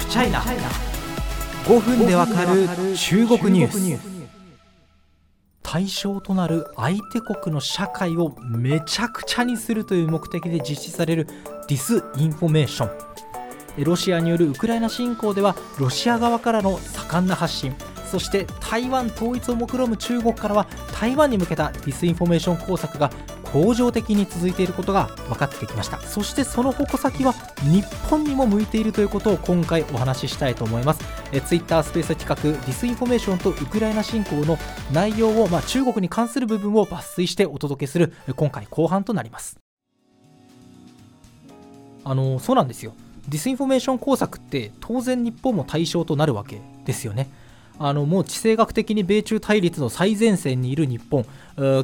フチャイナ5分でわかる中国ニュース。対象となる相手国の社会をめちゃくちゃにするという目的で実施されるディスインフォメーション。ロシアによるウクライナ侵攻ではロシア側からの盛んな発信。そして台湾統一を目論む中国からは台湾に向けたディスインフォメーション工作が恒常的に続いていることが分かってきました。そしてその矛先は日本にも向いているということを今回お話ししたいと思います。えツイッタースペース企画ディスインフォメーションとウクライナ侵攻の内容を、まあ、中国に関する部分を抜粋してお届けする今回後半となります。あのそうなんですよ。ディスインフォメーション工作って当然日本も対象となるわけですよね。あのもう地政学的に米中対立の最前線にいる日本、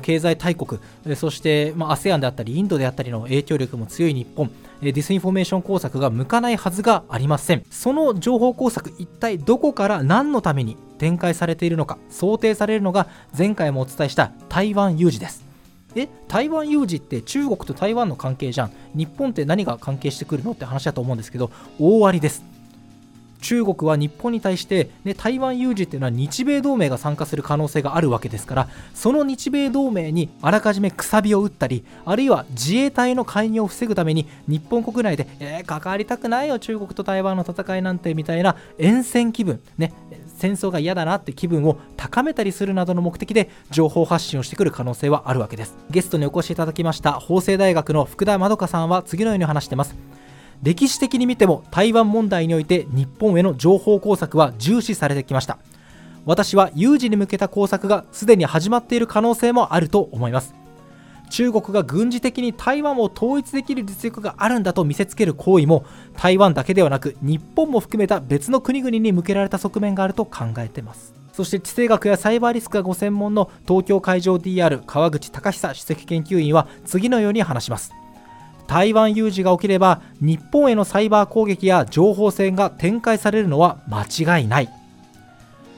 経済大国、そして、ま、ASEAN であったり、インドであったりの影響力も強い日本、ディスインフォメーション工作が向かないはずがありません。その情報工作、一体どこから何のために展開されているのか、想定されるのが前回もお伝えした台湾有事です。え台湾有事って中国と台湾の関係じゃん日本って何が関係してくるのって話だと思うんですけど大ありです中国は日本に対して、ね、台湾有事っていうのは日米同盟が参加する可能性があるわけですからその日米同盟にあらかじめくさびを打ったりあるいは自衛隊の介入を防ぐために日本国内で、えー、関わりたくないよ中国と台湾の戦いなんてみたいな厭戦気分、ね、戦争が嫌だなって気分を高めたりするなどの目的で情報発信をしてくる可能性はあるわけです。ゲストにお越しいただきました法政大学の福田まどかさんは次のように話してます。歴史的に見ても台湾問題において日本への情報工作は重視されてきました。私は有事に向けた工作がすでに始まっている可能性もあると思います。中国が軍事的に台湾を統一できる実力があるんだと見せつける行為も台湾だけではなく日本も含めた別の国々に向けられた側面があると考えています。そして地政学やサイバーリスクがご専門の東京海上 DR 川口隆久首席研究員は次のように話します。台湾有事が起きれば日本へのサイバー攻撃や情報戦が展開されるのは間違いない。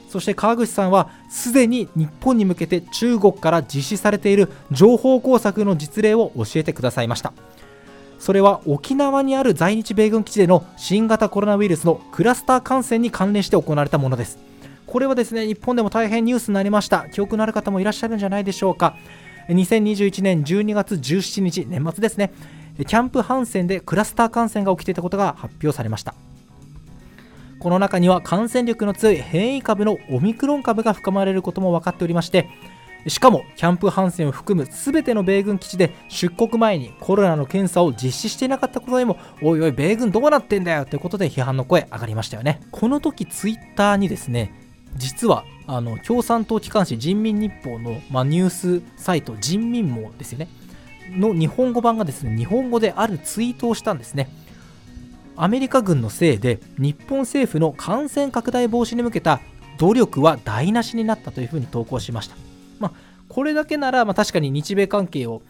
そして川口さんはすでに日本に向けて中国から実施されている情報工作の実例を教えてくださいました。それは沖縄にある在日米軍基地での新型コロナウイルスのクラスター感染に関連して行われたものです。これはですね日本でも大変ニュースになりました。記憶のある方もいらっしゃるんじゃないでしょうか。2021年12月17日年末ですね。キャンプ・ハンセンでクラスター感染が起きていたことが発表されました。この中には感染力の強い変異株のオミクロン株が含まれることも分かっておりましてしかもキャンプ・ハンセンを含む全ての米軍基地で出国前にコロナの検査を実施していなかったことにもおいおい米軍どうなってんだよということで批判の声上がりましたよね。この時ツイッターにですね実はあの共産党機関紙人民日報の、まあ、ニュースサイト人民網ですよね。の日本語版がですね日本語であるツイートをしたんですね。アメリカ軍のせいで日本政府の感染拡大防止に向けた努力は台無しになったというふうに投稿しました、まあ、これだけなら、まあ、確かに日米関係を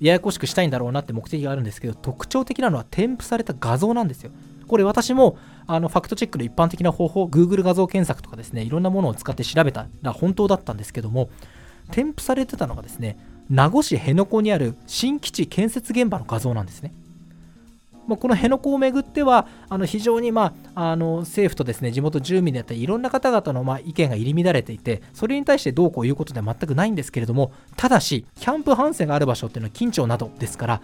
ややこしくしたいんだろうなって目的があるんですけど特徴的なのは添付された画像なんですよ。これ私もあのファクトチェックの一般的な方法 Google 画像検索とかですねいろんなものを使って調べたら本当だったんですけども添付されてたのがですね名護市辺野古にある新基地建設現場の画像なんですね。まあ、この辺野古をめぐってはあの非常に、まあ、あの政府とですね地元住民であったりいろんな方々のまあ意見が入り乱れていてそれに対してどうこういうことでは全くないんですけれどもただしキャンプ・ハンセンがある場所っていうのは近町などですから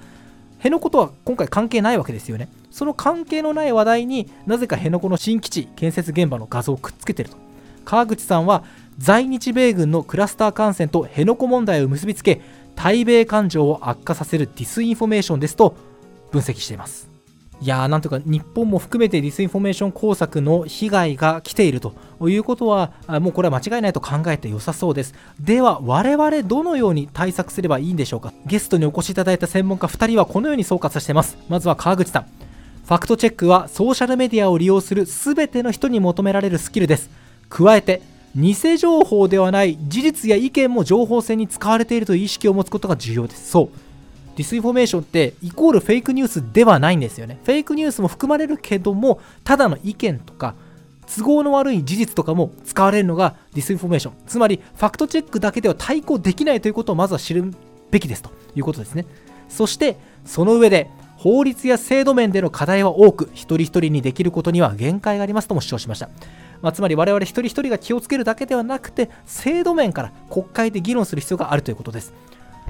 辺野古とは今回関係ないわけですよねその関係のない話題になぜか辺野古の新基地建設現場の画像をくっつけてると川口さんは在日米軍のクラスター感染と辺野古問題を結びつけ対米感情を悪化させるディスインフォメーションですと分析しています。いやーなんとか日本も含めてディスインフォメーション工作の被害が来ているということはもうこれは間違いないと考えて良さそうです。では我々どのように対策すればいいんでしょうか？ゲストにお越しいただいた専門家2人はこのように総括しています。まずは川口さん。ファクトチェックはソーシャルメディアを利用する全ての人に求められるスキルです。加えて偽情報ではない事実や意見も情報戦に使われているという意識を持つことが重要です。そう。ディスインフォメーションってイコールフェイクニュースではないんですよね。フェイクニュースも含まれるけどもただの意見とか都合の悪い事実とかも使われるのがディスインフォメーションつまりファクトチェックだけでは対抗できないということをまずは知るべきですということですね。そしてその上で法律や制度面での課題は多く一人一人にできることには限界がありますとも主張しました、まあ、つまり我々一人一人が気をつけるだけではなくて制度面から国会で議論する必要があるということです。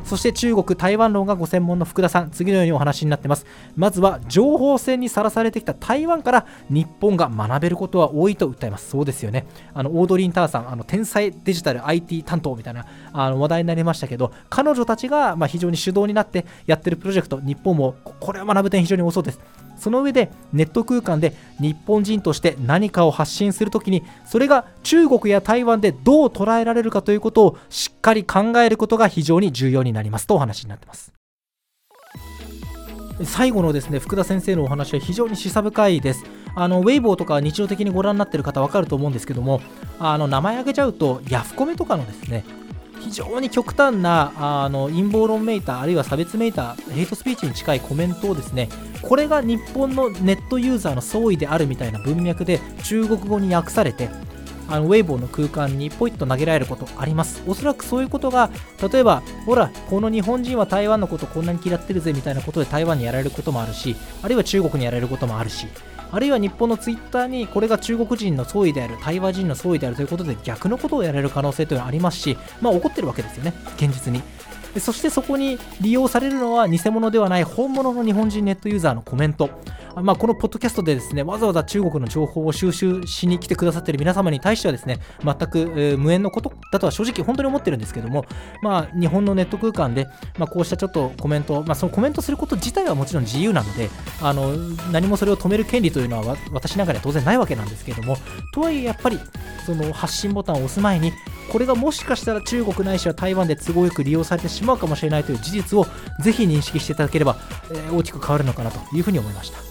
そして中国台湾論がご専門の福田さん次のようにお話になってます。まずは情報戦にさらされてきた台湾から日本が学べることは多いと訴えます。そうですよね。あのオードリン・ターさんあの天才デジタル IT 担当みたいなあの話題になりましたけど彼女たちがま非常に主導になってやってるプロジェクト日本もこれは学ぶ点非常に多そうです。その上でネット空間で日本人として何かを発信するときにそれが中国や台湾でどう捉えられるかということをしっかり考えることが非常に重要になりますとお話になってます。最後のですね福田先生のお話は非常に示唆深いです。あのウェイボーとか日常的にご覧になっている方分かると思うんですけどもあの名前挙げちゃうとヤフコメとかのですね非常に極端なあの陰謀論メーターあるいは差別メーターヘイトスピーチに近いコメントをですねこれが日本のネットユーザーの総意であるみたいな文脈で中国語に訳されてあのウェイボーの空間にポイッと投げられることあります。おそらくそういうことが例えばほらこの日本人は台湾のことこんなに嫌ってるぜみたいなことで台湾にやられることもあるしあるいは中国にやられることもあるしあるいは日本のツイッターにこれが中国人の総意である台湾人の総意であるということで逆のことをやられる可能性というのはありますしまあ起こってるわけですよね現実に。そしてそこに利用されるのは偽物ではない本物の日本人ネットユーザーのコメント。まあ、このポッドキャストでですねわざわざ中国の情報を収集しに来てくださっている皆様に対してはですね全く、えー、無縁のことだとは正直本当に思ってるんですけども、まあ、日本のネット空間で、まあ、こうしたちょっとコメント、まあ、そのコメントすること自体はもちろん自由なのであの何もそれを止める権利というのは私なんかには当然ないわけなんですけどもとはいえやっぱりその発信ボタンを押す前にこれがもしかしたら中国ないしは台湾で都合よく利用されてしまうかもしれないという事実をぜひ認識していただければ、えー、大きく変わるのかなというふうに思いました。